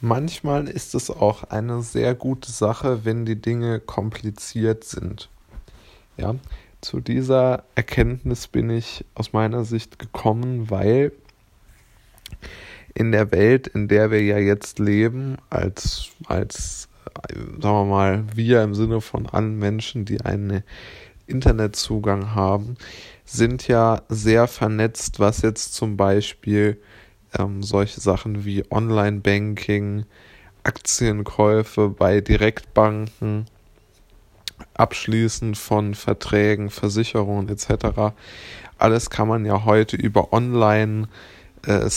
manchmal ist es auch eine sehr gute Sache, wenn die Dinge kompliziert sind. Ja, zu dieser Erkenntnis bin ich aus meiner Sicht gekommen, weil in der Welt, in der wir ja jetzt leben, als, als, sagen wir mal, wir im Sinne von allen Menschen, die einen Internetzugang haben, sind ja sehr vernetzt, was jetzt zum Beispiel ähm, solche Sachen wie Online-Banking, Aktienkäufe bei Direktbanken, Abschließen von Verträgen, Versicherungen etc. Alles kann man ja heute über Online äh,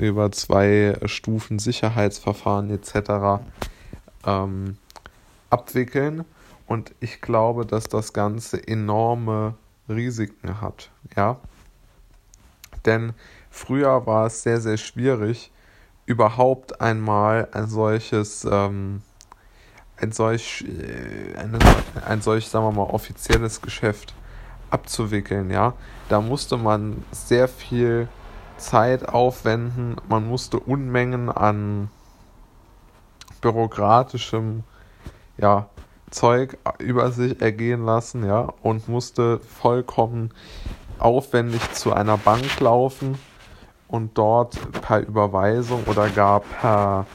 über zwei Stufen Sicherheitsverfahren etc. Ähm, abwickeln. Und ich glaube, dass das Ganze enorme Risiken hat. Ja. Denn früher war es sehr, sehr schwierig, überhaupt einmal ein solches, ähm, ein solch, äh, eine, ein solch, sagen wir mal, offizielles Geschäft abzuwickeln, ja. Da musste man sehr viel Zeit aufwenden, man musste Unmengen an bürokratischem, ja, Zeug über sich ergehen lassen, ja, und musste vollkommen aufwendig zu einer Bank laufen und dort per Überweisung oder gar per,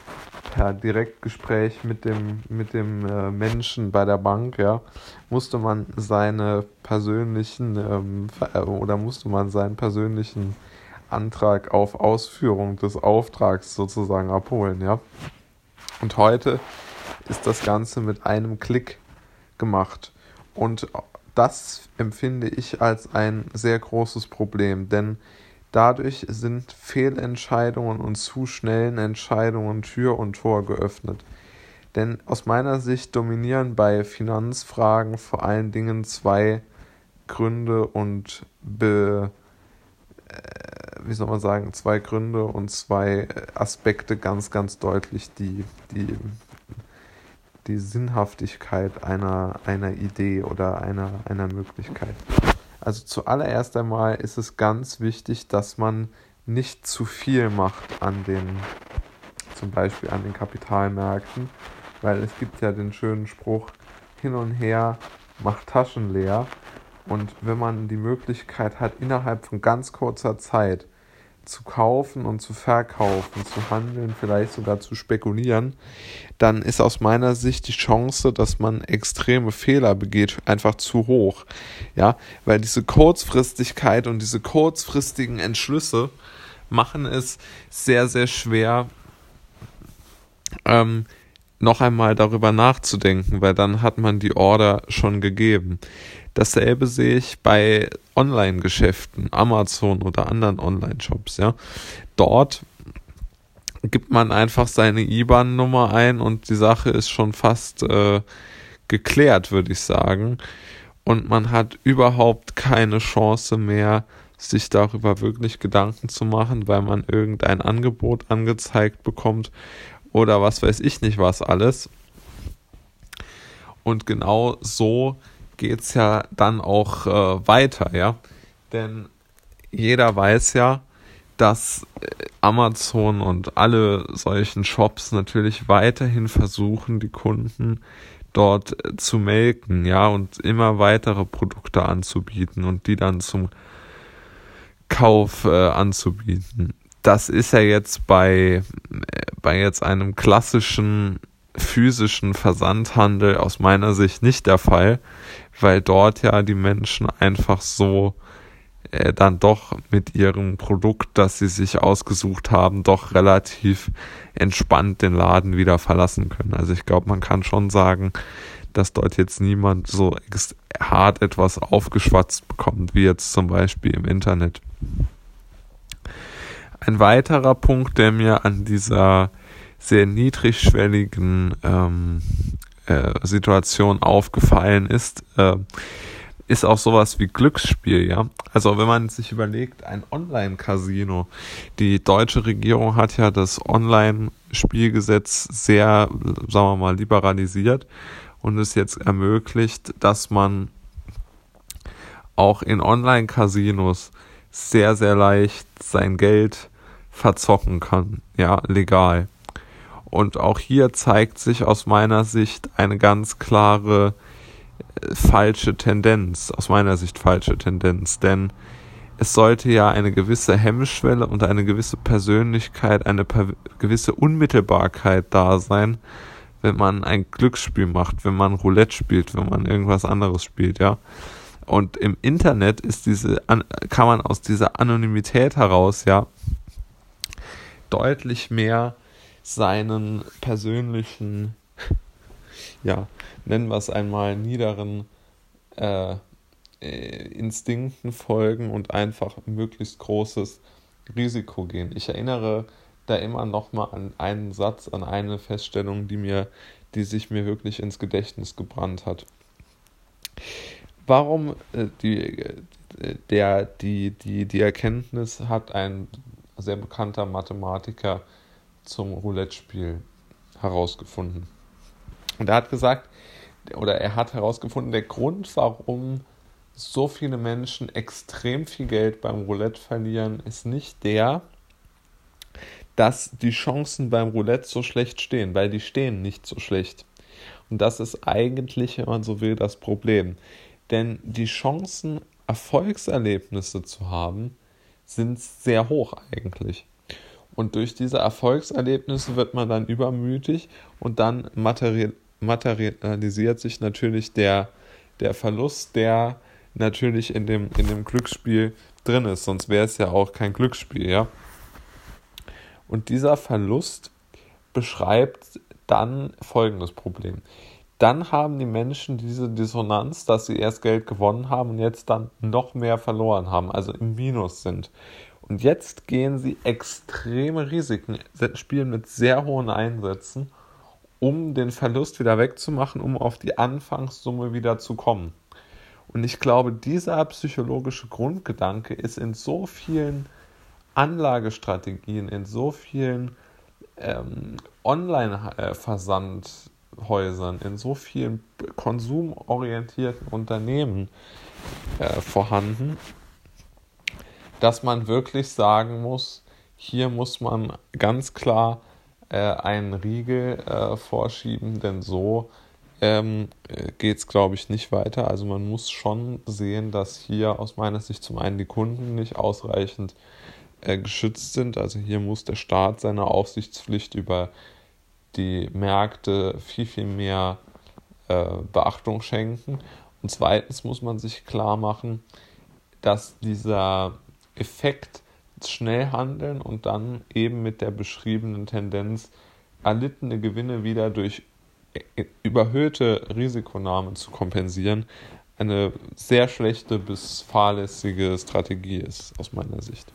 per Direktgespräch mit dem, mit dem äh, Menschen bei der Bank, ja, musste man seine persönlichen ähm, äh, oder musste man seinen persönlichen Antrag auf Ausführung des Auftrags sozusagen abholen, ja. Und heute ist das Ganze mit einem Klick gemacht. Und das empfinde ich als ein sehr großes Problem, denn Dadurch sind Fehlentscheidungen und zu schnellen Entscheidungen Tür und Tor geöffnet. Denn aus meiner Sicht dominieren bei Finanzfragen vor allen Dingen zwei Gründe und be, äh, wie soll man sagen, zwei Gründe und zwei Aspekte ganz, ganz deutlich die, die, die Sinnhaftigkeit einer, einer Idee oder einer, einer Möglichkeit. Also zuallererst einmal ist es ganz wichtig, dass man nicht zu viel macht an den, zum Beispiel an den Kapitalmärkten, weil es gibt ja den schönen Spruch, hin und her macht Taschen leer. Und wenn man die Möglichkeit hat, innerhalb von ganz kurzer Zeit zu kaufen und zu verkaufen, zu handeln, vielleicht sogar zu spekulieren, dann ist aus meiner Sicht die Chance, dass man extreme Fehler begeht, einfach zu hoch. Ja, weil diese Kurzfristigkeit und diese kurzfristigen Entschlüsse machen es sehr, sehr schwer, ähm, noch einmal darüber nachzudenken, weil dann hat man die Order schon gegeben. Dasselbe sehe ich bei Online-Geschäften, Amazon oder anderen Online-Shops, ja. Dort gibt man einfach seine IBAN-Nummer ein und die Sache ist schon fast äh, geklärt, würde ich sagen. Und man hat überhaupt keine Chance mehr, sich darüber wirklich Gedanken zu machen, weil man irgendein Angebot angezeigt bekommt oder was weiß ich nicht was alles. Und genau so geht es ja dann auch äh, weiter, ja. Denn jeder weiß ja, dass äh, Amazon und alle solchen Shops natürlich weiterhin versuchen, die Kunden dort äh, zu melken, ja, und immer weitere Produkte anzubieten und die dann zum Kauf äh, anzubieten. Das ist ja jetzt bei, äh, bei jetzt einem klassischen physischen Versandhandel aus meiner Sicht nicht der Fall, weil dort ja die Menschen einfach so äh, dann doch mit ihrem Produkt, das sie sich ausgesucht haben, doch relativ entspannt den Laden wieder verlassen können. Also ich glaube, man kann schon sagen, dass dort jetzt niemand so hart etwas aufgeschwatzt bekommt, wie jetzt zum Beispiel im Internet. Ein weiterer Punkt, der mir an dieser sehr niedrigschwelligen ähm, äh, Situation aufgefallen ist, äh, ist auch sowas wie Glücksspiel, ja. Also wenn man sich überlegt, ein Online-Casino, die deutsche Regierung hat ja das Online-Spielgesetz sehr, sagen wir mal, liberalisiert und es jetzt ermöglicht, dass man auch in Online-Casinos sehr, sehr leicht sein Geld verzocken kann, ja, legal. Und auch hier zeigt sich aus meiner Sicht eine ganz klare äh, falsche Tendenz, aus meiner Sicht falsche Tendenz, denn es sollte ja eine gewisse Hemmschwelle und eine gewisse Persönlichkeit, eine per gewisse Unmittelbarkeit da sein, wenn man ein Glücksspiel macht, wenn man Roulette spielt, wenn man irgendwas anderes spielt, ja. Und im Internet ist diese, kann man aus dieser Anonymität heraus ja deutlich mehr seinen persönlichen, ja, nennen wir es einmal, niederen äh, äh, Instinkten folgen und einfach möglichst großes Risiko gehen. Ich erinnere da immer noch mal an einen Satz, an eine Feststellung, die mir, die sich mir wirklich ins Gedächtnis gebrannt hat. Warum äh, die, äh, der, die, die, die Erkenntnis hat ein sehr bekannter Mathematiker zum Roulette-Spiel herausgefunden. Und er hat gesagt, oder er hat herausgefunden, der Grund, warum so viele Menschen extrem viel Geld beim Roulette verlieren, ist nicht der, dass die Chancen beim Roulette so schlecht stehen, weil die stehen nicht so schlecht. Und das ist eigentlich, wenn man so will, das Problem. Denn die Chancen, Erfolgserlebnisse zu haben, sind sehr hoch eigentlich. Und durch diese Erfolgserlebnisse wird man dann übermütig und dann materialisiert sich natürlich der, der Verlust, der natürlich in dem, in dem Glücksspiel drin ist. Sonst wäre es ja auch kein Glücksspiel, ja. Und dieser Verlust beschreibt dann folgendes Problem. Dann haben die Menschen diese Dissonanz, dass sie erst Geld gewonnen haben und jetzt dann noch mehr verloren haben, also im Minus sind. Und jetzt gehen sie extreme Risiken, spielen mit sehr hohen Einsätzen, um den Verlust wieder wegzumachen, um auf die Anfangssumme wieder zu kommen. Und ich glaube, dieser psychologische Grundgedanke ist in so vielen Anlagestrategien, in so vielen ähm, Online-Versandhäusern, in so vielen konsumorientierten Unternehmen äh, vorhanden, dass man wirklich sagen muss, hier muss man ganz klar äh, einen Riegel äh, vorschieben, denn so ähm, geht es, glaube ich, nicht weiter. Also man muss schon sehen, dass hier aus meiner Sicht zum einen die Kunden nicht ausreichend äh, geschützt sind. Also hier muss der Staat seiner Aufsichtspflicht über die Märkte viel, viel mehr äh, Beachtung schenken. Und zweitens muss man sich klar machen, dass dieser Effekt schnell handeln und dann eben mit der beschriebenen Tendenz erlittene Gewinne wieder durch überhöhte Risikonahme zu kompensieren, eine sehr schlechte bis fahrlässige Strategie ist, aus meiner Sicht.